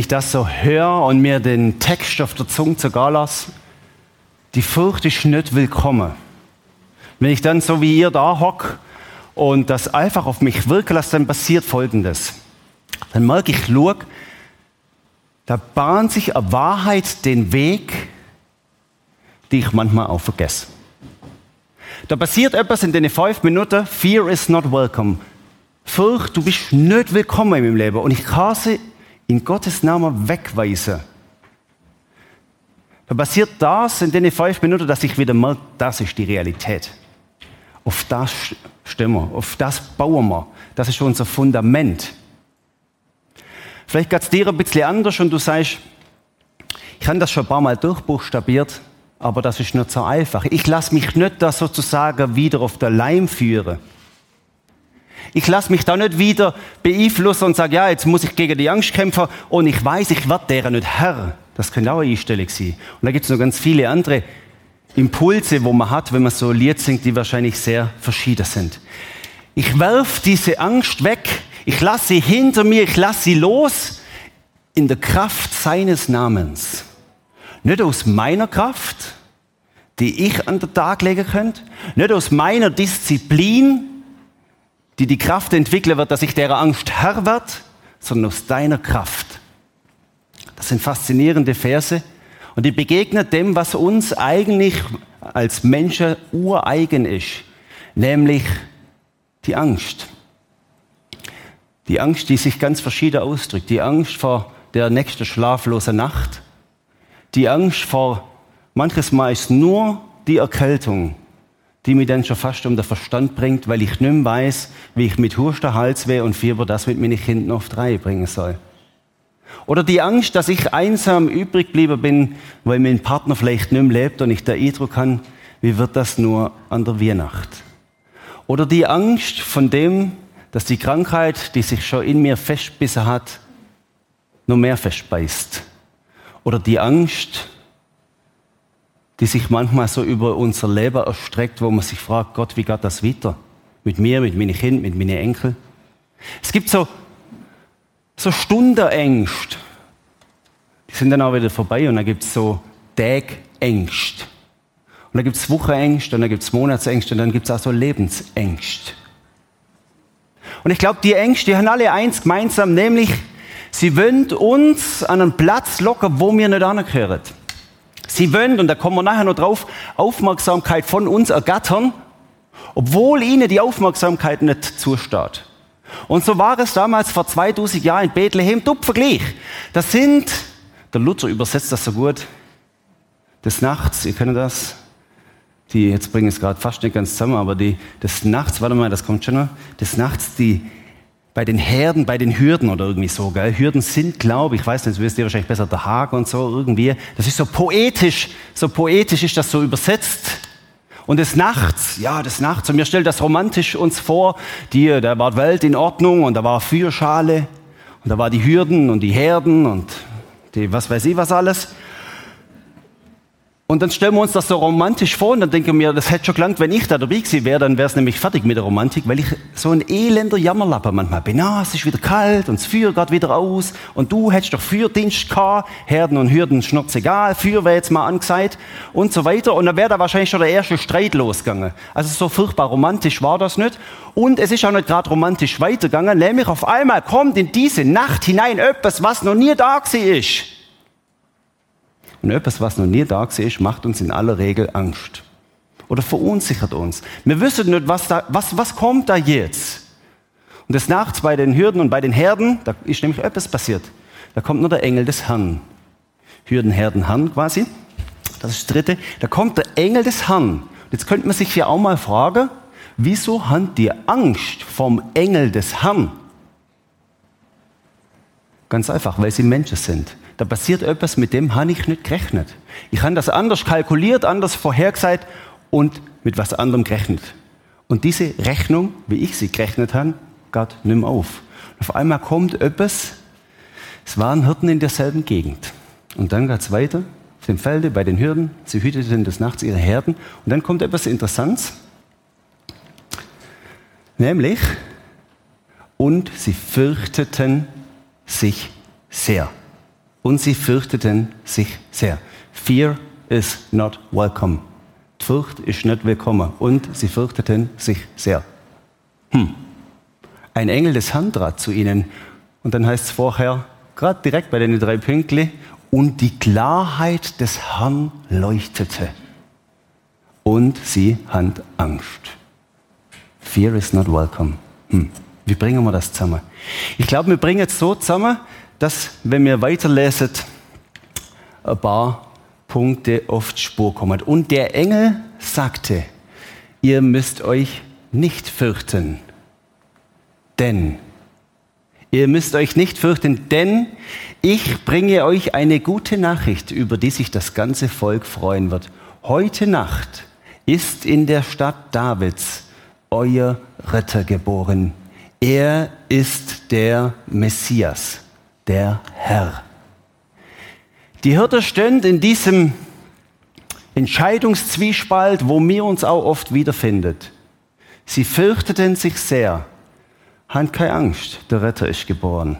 ich das so höre und mir den Text auf der Zunge sogar lasse, die Furcht ist nicht willkommen. Wenn ich dann so wie ihr da hock und das einfach auf mich wirken lasse, dann passiert Folgendes. Dann merke ich, schau, da bahnt sich eine Wahrheit den Weg, die ich manchmal auch vergesse. Da passiert etwas in den fünf Minuten. Fear is not welcome. Furcht, du bist nicht willkommen in meinem Leben. Und ich kann sie in Gottes Namen wegweisen. Da passiert das in den fünf Minuten, dass ich wieder merke, das ist die Realität. Auf das stimmen wir, auf das bauen wir. Das ist unser Fundament. Vielleicht geht es dir ein bisschen anders und du sagst, ich habe das schon ein paar Mal durchbuchstabiert, aber das ist nicht so einfach. Ich lasse mich nicht da sozusagen wieder auf der Leim führen. Ich lasse mich da nicht wieder beeinflussen und sage, ja, jetzt muss ich gegen die Angst kämpfen und ich weiß, ich werde deren nicht Herr. Das könnte auch eine Einstellung sein. Und da gibt es noch ganz viele andere Impulse, wo man hat, wenn man so Lied singt, die wahrscheinlich sehr verschieden sind. Ich werf diese Angst weg, ich lasse sie hinter mir, ich lasse sie los in der Kraft seines Namens. Nicht aus meiner Kraft, die ich an den Tag legen könnte, nicht aus meiner Disziplin, die die Kraft entwickeln wird, dass ich der Angst Herr wird, sondern aus deiner Kraft. Das sind faszinierende Verse und die begegnen dem, was uns eigentlich als Menschen ureigen ist, nämlich die Angst. Die Angst, die sich ganz verschieden ausdrückt. Die Angst vor der nächsten schlaflosen Nacht. Die Angst vor manches Mal ist nur die Erkältung, die mich dann schon fast um den Verstand bringt, weil ich nicht mehr weiß, wie ich mit Husten, Halsweh und Fieber das mit meinen Kindern auf drei bringen soll. Oder die Angst, dass ich einsam übrig geblieben bin, weil mein Partner vielleicht nicht mehr lebt und ich der Eindruck habe, wie wird das nur an der Weihnacht? Oder die Angst von dem, dass die Krankheit, die sich schon in mir festbissen hat, nur mehr festbeißt. Oder die Angst, die sich manchmal so über unser Leben erstreckt, wo man sich fragt, Gott, wie geht das weiter? Mit mir, mit meinen Kindern, mit meinen Enkeln? Es gibt so, so Stundenängst. Die sind dann auch wieder vorbei und dann gibt es so Tagängst. Und dann gibt es Wochenängst und dann gibt es Monatsängst und dann gibt es auch so Lebensängst. Und ich glaube, die Ängste, die haben alle eins gemeinsam, nämlich sie wollen uns an einen Platz locken, wo wir nicht angehören. Sie wollen, und da kommen wir nachher noch drauf, Aufmerksamkeit von uns ergattern, obwohl ihnen die Aufmerksamkeit nicht zusteht. Und so war es damals vor 2000 Jahren in Bethlehem, Tupfergleich. Das sind, der Luther übersetzt das so gut, des Nachts, ihr kennt das, die, jetzt bringen es gerade fast nicht ganz zusammen, aber die, des Nachts, warte mal, das kommt schon noch, des Nachts, die, bei den Herden, bei den Hürden oder irgendwie so, gell? Hürden sind, glaube ich, weiß nicht, du wirst dir wahrscheinlich besser der Haag und so irgendwie. Das ist so poetisch, so poetisch ist das so übersetzt. Und des Nachts, ja, des Nachts. Und mir stellt das romantisch uns vor, die, da war Welt in Ordnung und da war Fürschale und da war die Hürden und die Herden und die, was weiß ich was alles. Und dann stellen wir uns das so romantisch vor und dann denken wir, das hätte schon gelangt, wenn ich da dabei gewesen wäre, dann wäre es nämlich fertig mit der Romantik, weil ich so ein elender Jammerlapper manchmal bin. Ah, es ist wieder kalt und das Feuer geht wieder aus und du hättest doch Fürdienst gehabt, Herden und Hürden schnurz egal, Feuer wäre jetzt mal angesagt und so weiter und dann wäre da wahrscheinlich schon der erste Streit losgegangen. Also so furchtbar romantisch war das nicht und es ist auch nicht gerade romantisch weitergegangen, nämlich auf einmal kommt in diese Nacht hinein etwas, was noch nie da gewesen ist. Und etwas, was noch nie da ist, macht uns in aller Regel Angst. Oder verunsichert uns. Wir wissen nicht, was, da, was, was kommt da jetzt. Und des Nachts bei den Hürden und bei den Herden, da ist nämlich etwas passiert. Da kommt nur der Engel des Herrn. Hürden, Herden, Herrn quasi. Das ist das dritte. Da kommt der Engel des Herrn. Jetzt könnte man sich ja auch mal fragen, wieso haben die Angst vom Engel des Herrn? Ganz einfach, weil sie Menschen sind da passiert etwas, mit dem habe ich nicht gerechnet. Ich habe das anders kalkuliert, anders vorhergesagt und mit was anderem gerechnet. Und diese Rechnung, wie ich sie gerechnet habe, geht nicht mehr auf. Auf einmal kommt etwas, es waren Hirten in derselben Gegend. Und dann geht es weiter, auf dem Felde, bei den Hürden, sie hüteten des Nachts ihre Herden. Und dann kommt etwas Interessantes, nämlich, und sie fürchteten sich sehr. Und sie fürchteten sich sehr. Fear is not welcome. Die Furcht ist nicht willkommen. Und sie fürchteten sich sehr. Hm. Ein Engel des Herrn trat zu ihnen. Und dann heißt es vorher, gerade direkt bei den drei Pünktli, und die Klarheit des Herrn leuchtete. Und sie hatten Angst. Fear is not welcome. Hm. Wie bringen wir das zusammen? Ich glaube, wir bringen es so zusammen, dass, wenn wir weiterlesen, ein paar Punkte oft Spur kommen. Und der Engel sagte, ihr müsst euch nicht fürchten, denn Ihr müsst euch nicht fürchten, denn ich bringe euch eine gute Nachricht, über die sich das ganze Volk freuen wird. Heute Nacht ist in der Stadt Davids euer Retter geboren. Er ist der Messias, der Herr. Die Hirte stehen in diesem Entscheidungszwiespalt, wo wir uns auch oft wiederfindet. Sie fürchteten sich sehr Hand keine Angst, der Retter ist geboren.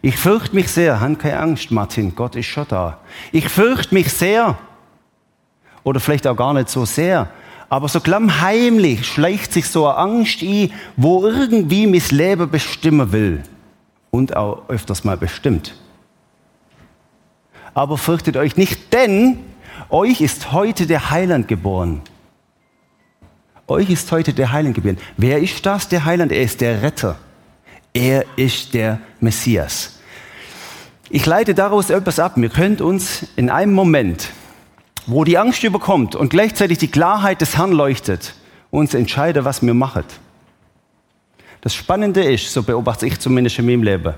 Ich fürchte mich sehr, Hand keine Angst, Martin, Gott ist schon da. Ich fürchte mich sehr, oder vielleicht auch gar nicht so sehr, aber so klammheimlich schleicht sich so eine Angst ein, wo irgendwie mein Leben bestimmen will und auch öfters mal bestimmt. Aber fürchtet euch nicht, denn euch ist heute der Heiland geboren. Euch ist heute der Heiland geboren. Wer ist das, der Heiland? Er ist der Retter. Er ist der Messias. Ich leite daraus etwas ab. Wir können uns in einem Moment, wo die Angst überkommt und gleichzeitig die Klarheit des Herrn leuchtet, uns entscheiden, was wir machen. Das Spannende ist, so beobachte ich zumindest in meinem Leben,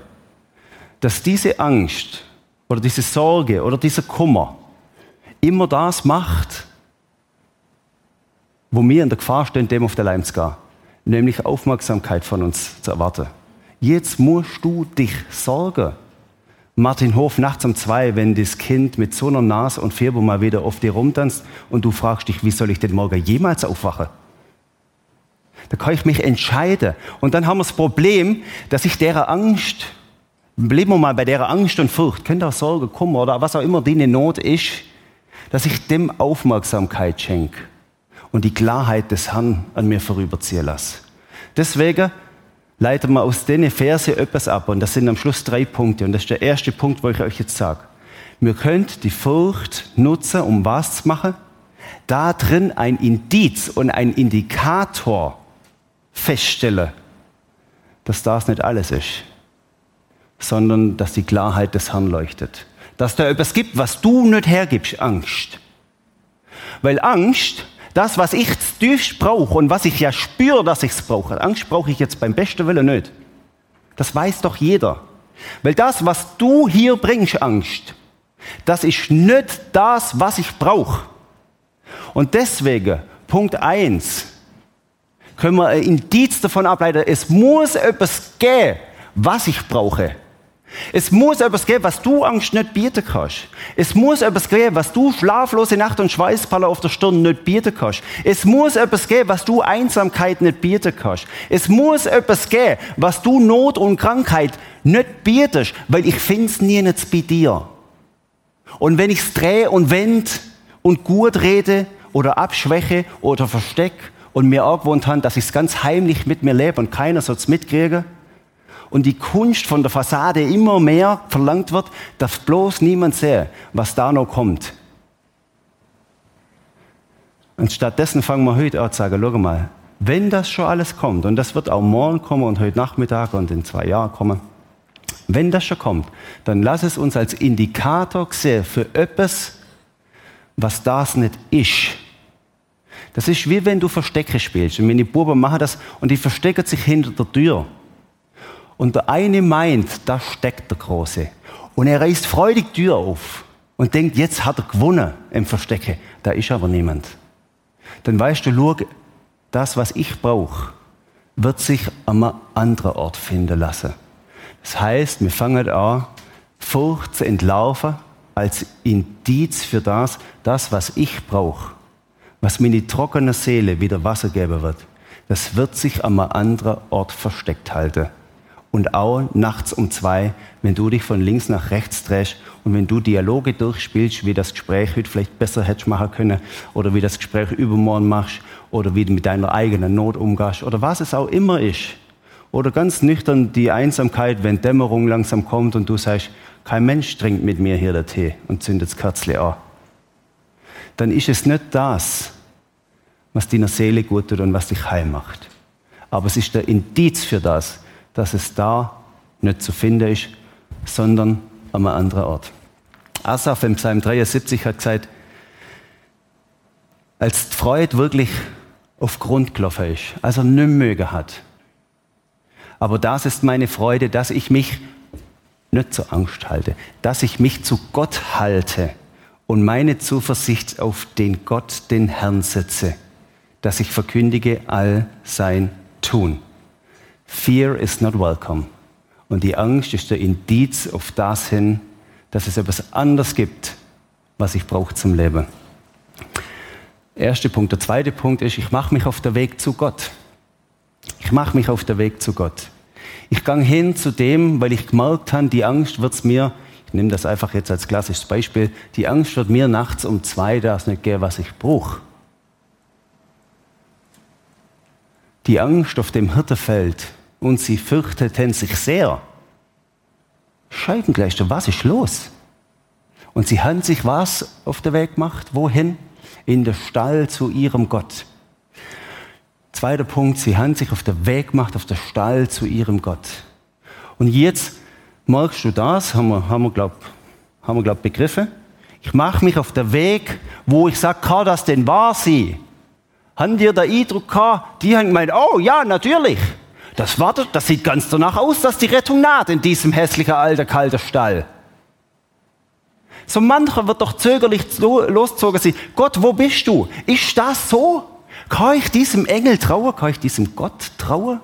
dass diese Angst oder diese Sorge oder dieser Kummer immer das macht, wo wir in der Gefahr stehen, dem auf der Leim zu gehen, nämlich Aufmerksamkeit von uns zu erwarten. Jetzt musst du dich sorgen. Martin Hof nachts um zwei, wenn das Kind mit so einer Nase und Fieber mal wieder auf dir rumtanzt und du fragst dich, wie soll ich denn morgen jemals aufwachen? Da kann ich mich entscheiden. Und dann haben wir das Problem, dass ich derer Angst, bleiben wir mal bei der Angst und Furcht, könnte auch Sorge, Kummer oder was auch immer die Not ist, dass ich dem Aufmerksamkeit schenke und die Klarheit des Herrn an mir vorüberziehen lasse. Deswegen leiten wir aus diesen Verse etwas ab. Und das sind am Schluss drei Punkte. Und das ist der erste Punkt, wo ich euch jetzt sage. Wir könnt die Furcht nutzen, um was zu machen? Da drin ein Indiz und ein Indikator feststellen, dass das nicht alles ist, sondern dass die Klarheit des Herrn leuchtet. Dass da etwas gibt, was du nicht hergibst, Angst. Weil Angst das, was ich tiefst brauche und was ich ja spüre, dass ich es brauche. Angst brauche ich jetzt beim besten Willen nicht. Das weiß doch jeder. Weil das, was du hier bringst, Angst, das ist nicht das, was ich brauche. Und deswegen, Punkt eins, können wir ein Indiz davon ableiten, es muss etwas geben, was ich brauche. Es muss etwas geben, was du Angst nicht bieten kannst. Es muss etwas geben, was du schlaflose Nacht und Schweißpalle auf der Stirn nicht bieten kannst. Es muss etwas geben, was du Einsamkeit nicht bieten kannst. Es muss etwas geben, was du Not und Krankheit nicht bietest, weil ich finde es nie nicht bei dir. Und wenn ich es drehe und wende und gut rede oder abschwäche oder verstecke und mir angewohnt habe, dass ich es ganz heimlich mit mir lebe und keiner soll es mitkriegen, und die Kunst von der Fassade immer mehr verlangt wird, dass bloß niemand sehe, was da noch kommt. Und stattdessen fangen wir heute an zu sagen, schau mal, wenn das schon alles kommt, und das wird auch morgen kommen und heute Nachmittag und in zwei Jahren kommen, wenn das schon kommt, dann lass es uns als Indikator sehen für etwas, was das nicht ist. Das ist wie wenn du Verstecke spielst. Und die Buben machen das und die verstecken sich hinter der Tür. Und der eine meint, da steckt der Große. Und er reißt freudig die Tür auf und denkt, jetzt hat er gewonnen im Verstecke. Da ist aber niemand. Dann weißt du, schau, das, was ich brauche, wird sich an einem anderen Ort finden lassen. Das heißt, wir fangen an, Furcht zu entlaufen als Indiz für das, das, was ich brauche, was meine trockene Seele wieder Wasser geben wird. Das wird sich an einem anderen Ort versteckt halten. und auch nachts um zwei, wenn du dich von links nach rechts drehst und wenn du Dialoge durchspielst, wie das Gespräch heute vielleicht besser hättest machen können oder wie das Gespräch übermorgen machst oder wie du mit deiner eigenen Not umgehst oder was es auch immer ist. Oder ganz nüchtern die Einsamkeit, wenn Dämmerung langsam kommt und du sagst, kein Mensch trinkt mit mir hier der Tee und zündet das Kerzle an. Dann ist es nicht das, was deiner Seele gut tut und was dich heil macht. Aber es ist der Indiz für das, dass es da nicht zu finden ist, sondern an einem anderen Ort. Asaf im Psalm 73 hat gesagt, als die Freude wirklich auf Grund gelaufen ist, als er nicht mögen hat. Aber das ist meine Freude, dass ich mich nicht zur Angst halte, dass ich mich zu Gott halte und meine Zuversicht auf den Gott, den Herrn setze, dass ich verkündige all sein tun. Fear is not welcome. Und die Angst ist der Indiz auf das hin, dass es etwas anderes gibt, was ich brauche zum Leben. Erster Punkt. Der zweite Punkt ist, ich mache mich auf der Weg zu Gott. Ich mache mich auf der Weg zu Gott. Ich gehe hin zu dem, weil ich gemerkt habe, die Angst wird es mir, ich nehme das einfach jetzt als klassisches Beispiel, die Angst wird mir nachts um zwei das nicht geben, was ich brauche. Die Angst auf dem Hirtenfeld und sie fürchteten sich sehr. Scheibengleister, was ist los? Und sie haben sich was auf der Weg gemacht? Wohin? In der Stall zu ihrem Gott. Zweiter Punkt, sie haben sich auf der Weg gemacht, auf der Stall zu ihrem Gott. Und jetzt merkst du das, haben wir, haben wir glaube haben wir, glaub, begriffen. Ich mache mich auf der Weg, wo ich sage, kann das denn wahr sein? Haben wir den Eindruck gehabt, die haben gemeint, oh ja, natürlich. Das, war, das sieht ganz danach aus, dass die Rettung naht in diesem hässlichen, alten, kalten Stall. So mancher wird doch zögerlich losgezogen sein. Gott, wo bist du? Ist das so? Kann ich diesem Engel trauen? Kann ich diesem Gott trauen?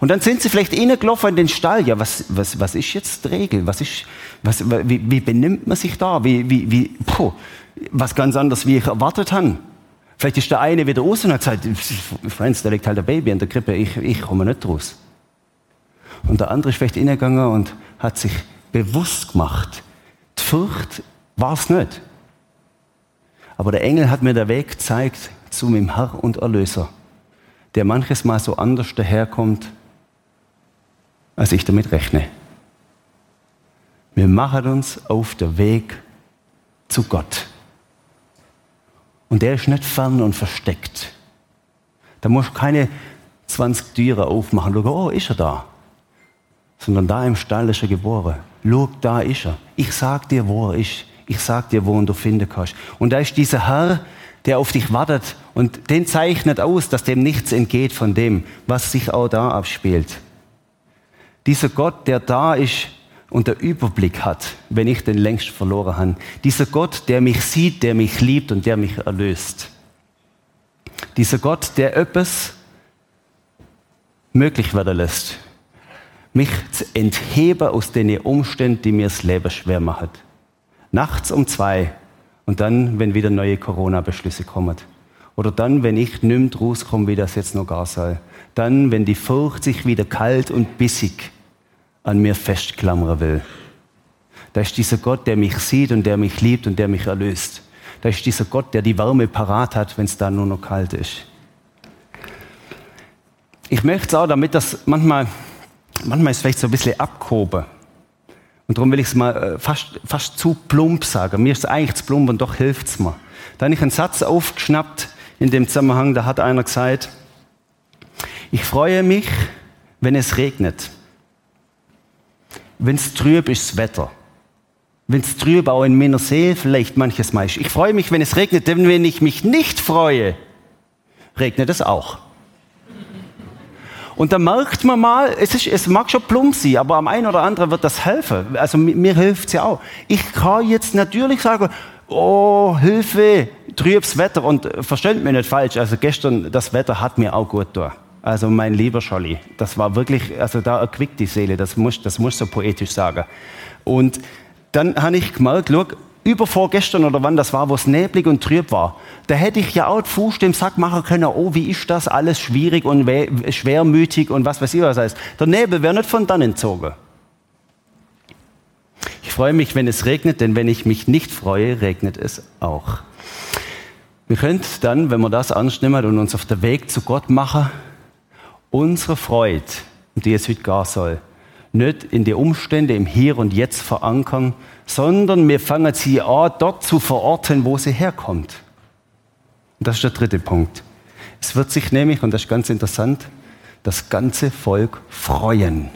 Und dann sind sie vielleicht reingelaufen in den Stall. Ja, was, was, was ist jetzt die Regel? Was ist, was, wie, wie benimmt man sich da? Wie, wie, wie, puh, was ganz anderes, wie ich erwartet habe. Vielleicht ist der eine wieder raus und hat gesagt, Friends, da liegt halt ein Baby in der Krippe, ich, ich komme nicht raus. Und der andere ist vielleicht hingegangen und hat sich bewusst gemacht, die Furcht war es nicht. Aber der Engel hat mir den Weg gezeigt zu meinem Herr und Erlöser, der manches Mal so anders daherkommt, als ich damit rechne. Wir machen uns auf den Weg zu Gott. Und der ist nicht fern und versteckt. Da musst du keine 20 Türe aufmachen schauen, oh, ist er da? Sondern da im Stall ist er geboren. Schau, da ist er. Ich sag dir, wo er ist. Ich sag dir, wo du finden kannst. Und da ist dieser Herr, der auf dich wartet und den zeichnet aus, dass dem nichts entgeht von dem, was sich auch da abspielt. Dieser Gott, der da ist, und der Überblick hat, wenn ich den längst verloren habe. Dieser Gott, der mich sieht, der mich liebt und der mich erlöst. Dieser Gott, der etwas möglich werden lässt, mich zu entheben aus den Umständen, die mir das Leben schwer machen. Nachts um zwei und dann, wenn wieder neue Corona-Beschlüsse kommen. Oder dann, wenn ich nimmt rauskomme, wie das jetzt noch gar soll. Dann, wenn die Furcht sich wieder kalt und bissig an mir festklammern will. Da ist dieser Gott, der mich sieht und der mich liebt und der mich erlöst. Da ist dieser Gott, der die Wärme parat hat, wenn es da nur noch kalt ist. Ich möchte es auch, damit das manchmal, manchmal ist vielleicht so ein bisschen abgehoben. Und darum will ich es mal äh, fast, fast zu plump sagen. Mir ist es eigentlich zu plump und doch hilft es mir. Da habe ich einen Satz aufgeschnappt in dem Zusammenhang, da hat einer gesagt, ich freue mich, wenn es regnet wenn es trüb ist, das Wetter. Wenn es trüb auch in meiner See vielleicht manches Mal ist. Ich freue mich, wenn es regnet, denn wenn ich mich nicht freue, regnet es auch. Und da merkt man mal, es, ist, es mag schon plump sein, aber am einen oder anderen wird das helfen. Also mir hilft es ja auch. Ich kann jetzt natürlich sagen, oh, Hilfe, trübes Wetter. Und versteht mich nicht falsch, also gestern, das Wetter hat mir auch gut getan. Also mein lieber Scholli, das war wirklich, also da erquickt die Seele, das muss, das muss so poetisch sagen. Und dann habe ich gemerkt, schau, übervorgestern oder wann das war, wo es neblig und trüb war, da hätte ich ja auch Fuß dem Sack machen können, oh, wie ist das alles schwierig und schwermütig und was weiß ich was heißt. Der Nebel wäre nicht von dann entzogen. Ich freue mich, wenn es regnet, denn wenn ich mich nicht freue, regnet es auch. Wir können dann, wenn wir das annehmen und uns auf den Weg zu Gott machen, unsere Freude, um die es heute gehen soll, nicht in die Umstände im Hier und Jetzt verankern, sondern wir fangen sie an, dort zu verorten, wo sie herkommt. Und das ist der dritte Punkt. Es wird sich nämlich, und das ist ganz interessant, das ganze Volk freuen.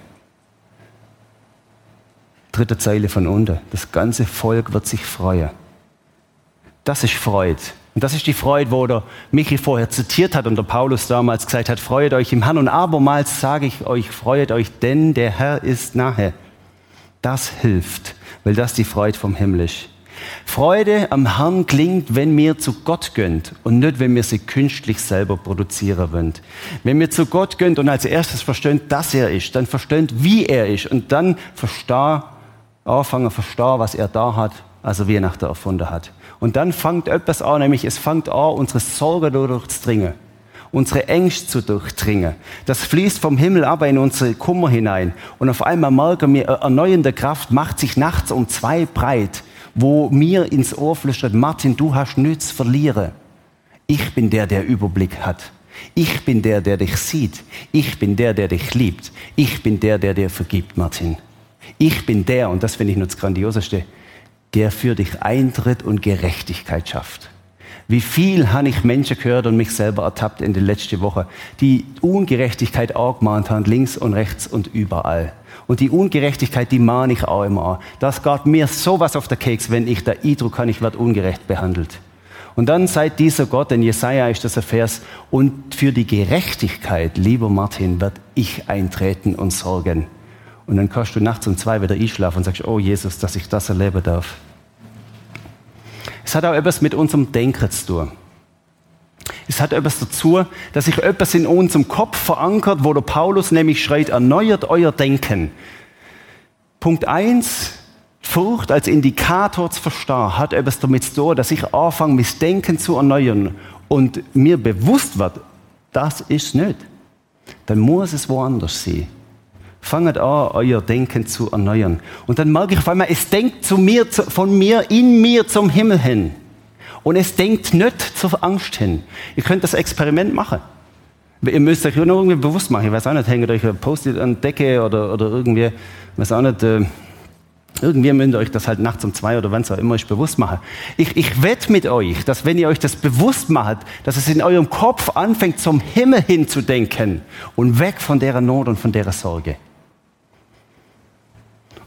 Dritte Zeile von unten. Das ganze Volk wird sich freuen. Das ist Freude. Und das ist die Freude, wo der Michi vorher zitiert hat und der Paulus damals gesagt hat, freut euch im Herrn. Und abermals sage ich euch, freut euch, denn der Herr ist nahe. Das hilft, weil das die Freude vom Himmel ist. Freude am Herrn klingt, wenn wir zu Gott gönnt und nicht, wenn wir sie künstlich selber produzieren wollen. Wenn wir zu Gott gönnt und als erstes verstehen, dass er ist, dann verstehen, wie er ist und dann verstehen, anfangen verstehen, was er da hat, also wie er nach der erfunden hat. Und dann fängt etwas an, nämlich es fängt an, unsere Sorge durchzudringen, unsere Ängste zu durchdringen. Das fließt vom Himmel aber in unsere Kummer hinein. Und auf einmal merken wir, erneuernde Kraft macht sich nachts um zwei breit, wo mir ins Ohr flüstert, Martin, du hast nichts verlieren. Ich bin der, der Überblick hat. Ich bin der, der dich sieht. Ich bin der, der dich liebt. Ich bin der, der dir vergibt, Martin. Ich bin der, und das finde ich nur das Grandioseste, der für dich Eintritt und Gerechtigkeit schafft. Wie viel habe ich Menschen gehört und mich selber ertappt in der letzten Woche, die Ungerechtigkeit angemahnt haben, links und rechts und überall. Und die Ungerechtigkeit, die mahne ich auch immer an. Das geht mir sowas auf der Keks, wenn ich da Eindruck habe, ich werde ungerecht behandelt. Und dann seid dieser Gott, in Jesaja ist das ein Vers, und für die Gerechtigkeit, lieber Martin, wird ich eintreten und sorgen. Und dann kannst du nachts um zwei wieder einschlafen und sagst, oh Jesus, dass ich das erleben darf. Es hat auch etwas mit unserem Denken zu tun. Es hat etwas dazu, dass sich etwas in unserem Kopf verankert, wo der Paulus nämlich schreit, erneuert euer Denken. Punkt eins: Furcht als Indikator zu verstehen, hat etwas damit zu tun, dass ich anfange, mein Denken zu erneuern und mir bewusst wird, das ist nicht. Dann muss es woanders sein. Fangt an, euer Denken zu erneuern. Und dann merke ich auf einmal, es denkt zu mir, von mir, in mir zum Himmel hin. Und es denkt nicht zur Angst hin. Ihr könnt das Experiment machen. Ihr müsst euch nur irgendwie bewusst machen. Ich weiß auch nicht, hängt euch ein Post-it an die Decke oder, oder irgendwie, ich weiß auch nicht, äh, irgendwie müsst ihr euch das halt nachts um zwei oder wann es auch immer euch bewusst machen. Ich, ich wette mit euch, dass wenn ihr euch das bewusst macht, dass es in eurem Kopf anfängt, zum Himmel hin zu denken und weg von der Not und von der Sorge.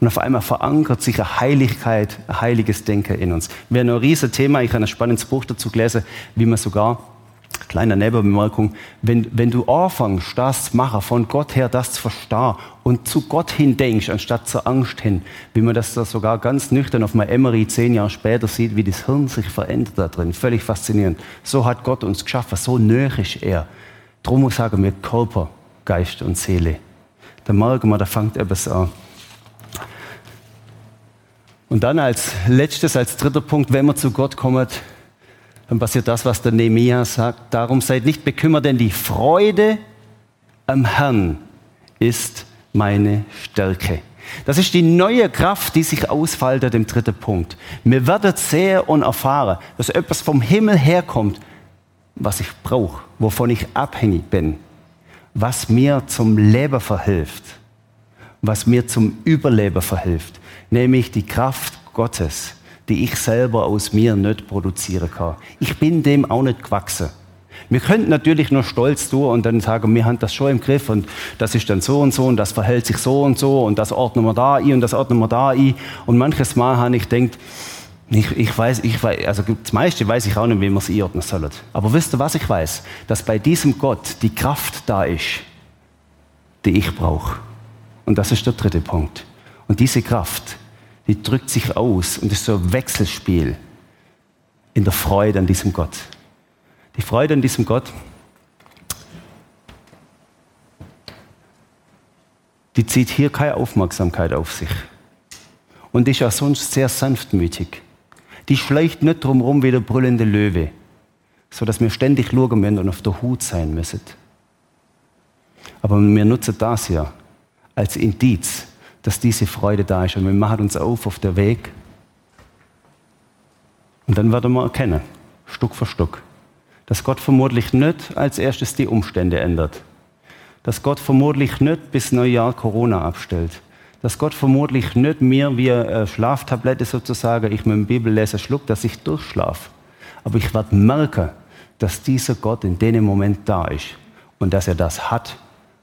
Und auf einmal verankert sich eine Heiligkeit, ein heiliges Denken in uns. Wäre ein riesiges Thema. Ich habe ein spannendes Buch dazu gelesen, wie man sogar, kleine Nebenbemerkung, wenn, wenn du anfängst, das zu machen, von Gott her das zu verstehen und zu Gott hin denkst, anstatt zur Angst hin, wie man das da sogar ganz nüchtern auf meinem Emery zehn Jahre später sieht, wie das Hirn sich verändert da drin. Völlig faszinierend. So hat Gott uns geschaffen, so näher ist er. Darum sagen wir Körper, Geist und Seele. Da merken wir, da fängt etwas an. Und dann als letztes, als dritter Punkt, wenn man zu Gott kommt, dann passiert das, was der Nehemiah sagt. Darum seid nicht bekümmert, denn die Freude am Herrn ist meine Stärke. Das ist die neue Kraft, die sich ausfaltet im dritten Punkt. Mir werdet sehr und erfahren, dass etwas vom Himmel herkommt, was ich brauche, wovon ich abhängig bin, was mir zum Leben verhilft, was mir zum Überleben verhilft nämlich die Kraft Gottes, die ich selber aus mir nicht produzieren kann. Ich bin dem auch nicht gewachsen. Wir könnten natürlich nur stolz tun und dann sagen, wir haben das schon im Griff und das ist dann so und so und das verhält sich so und so und das ordnen wir da ein und das ordnen wir da ein. Und manches Mal habe ich gedacht, ich, ich, weiß, ich weiß, also das meiste weiß ich auch nicht, wie man es einordnen soll. Aber wisst ihr, was ich weiß? Dass bei diesem Gott die Kraft da ist, die ich brauche. Und das ist der dritte Punkt. Und diese Kraft, die drückt sich aus und ist so ein Wechselspiel in der Freude an diesem Gott. Die Freude an diesem Gott, die zieht hier keine Aufmerksamkeit auf sich. Und ist auch sonst sehr sanftmütig. Die schleicht nicht drumherum wie der brüllende Löwe, so dass wir ständig schauen müssen und auf der Hut sein müssen. Aber wir nutzen das ja als Indiz, dass diese Freude da ist und wir machen uns auf auf der Weg. Und dann werden wir erkennen, Stück für Stück, dass Gott vermutlich nicht als erstes die Umstände ändert, dass Gott vermutlich nicht bis Neujahr Corona abstellt, dass Gott vermutlich nicht mir wie eine Schlaftablette sozusagen, ich mit dem Bibelleser schluck, dass ich durchschlafe. Aber ich werde merken, dass dieser Gott in dem Moment da ist und dass er das hat,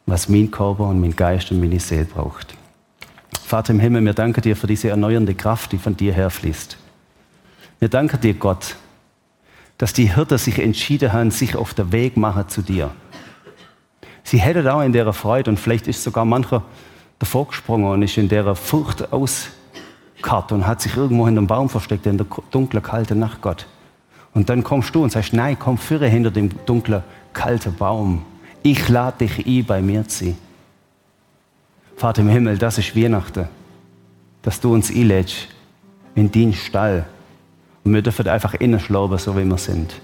was mein Körper und mein Geist und meine Seele braucht. Vater im Himmel, wir danken dir für diese erneuernde Kraft, die von dir herfließt. Wir danken dir, Gott, dass die Hirten sich entschieden haben, sich auf den Weg machen zu dir. Sie hätten auch in der Freude und vielleicht ist sogar mancher davor gesprungen und ist in der Furcht auskarrt und hat sich irgendwo hinter dem Baum versteckt in der dunklen, kalten Nacht, Gott. Und dann kommst du und sagst, nein, komm führe hinter dem dunklen, kalten Baum. Ich lade dich ein, bei mir zu sein. Vater im Himmel, das ist Weihnachten, dass du uns einlädst in deinen Stall. Und wir dürfen einfach innen schlafen, so wie wir sind.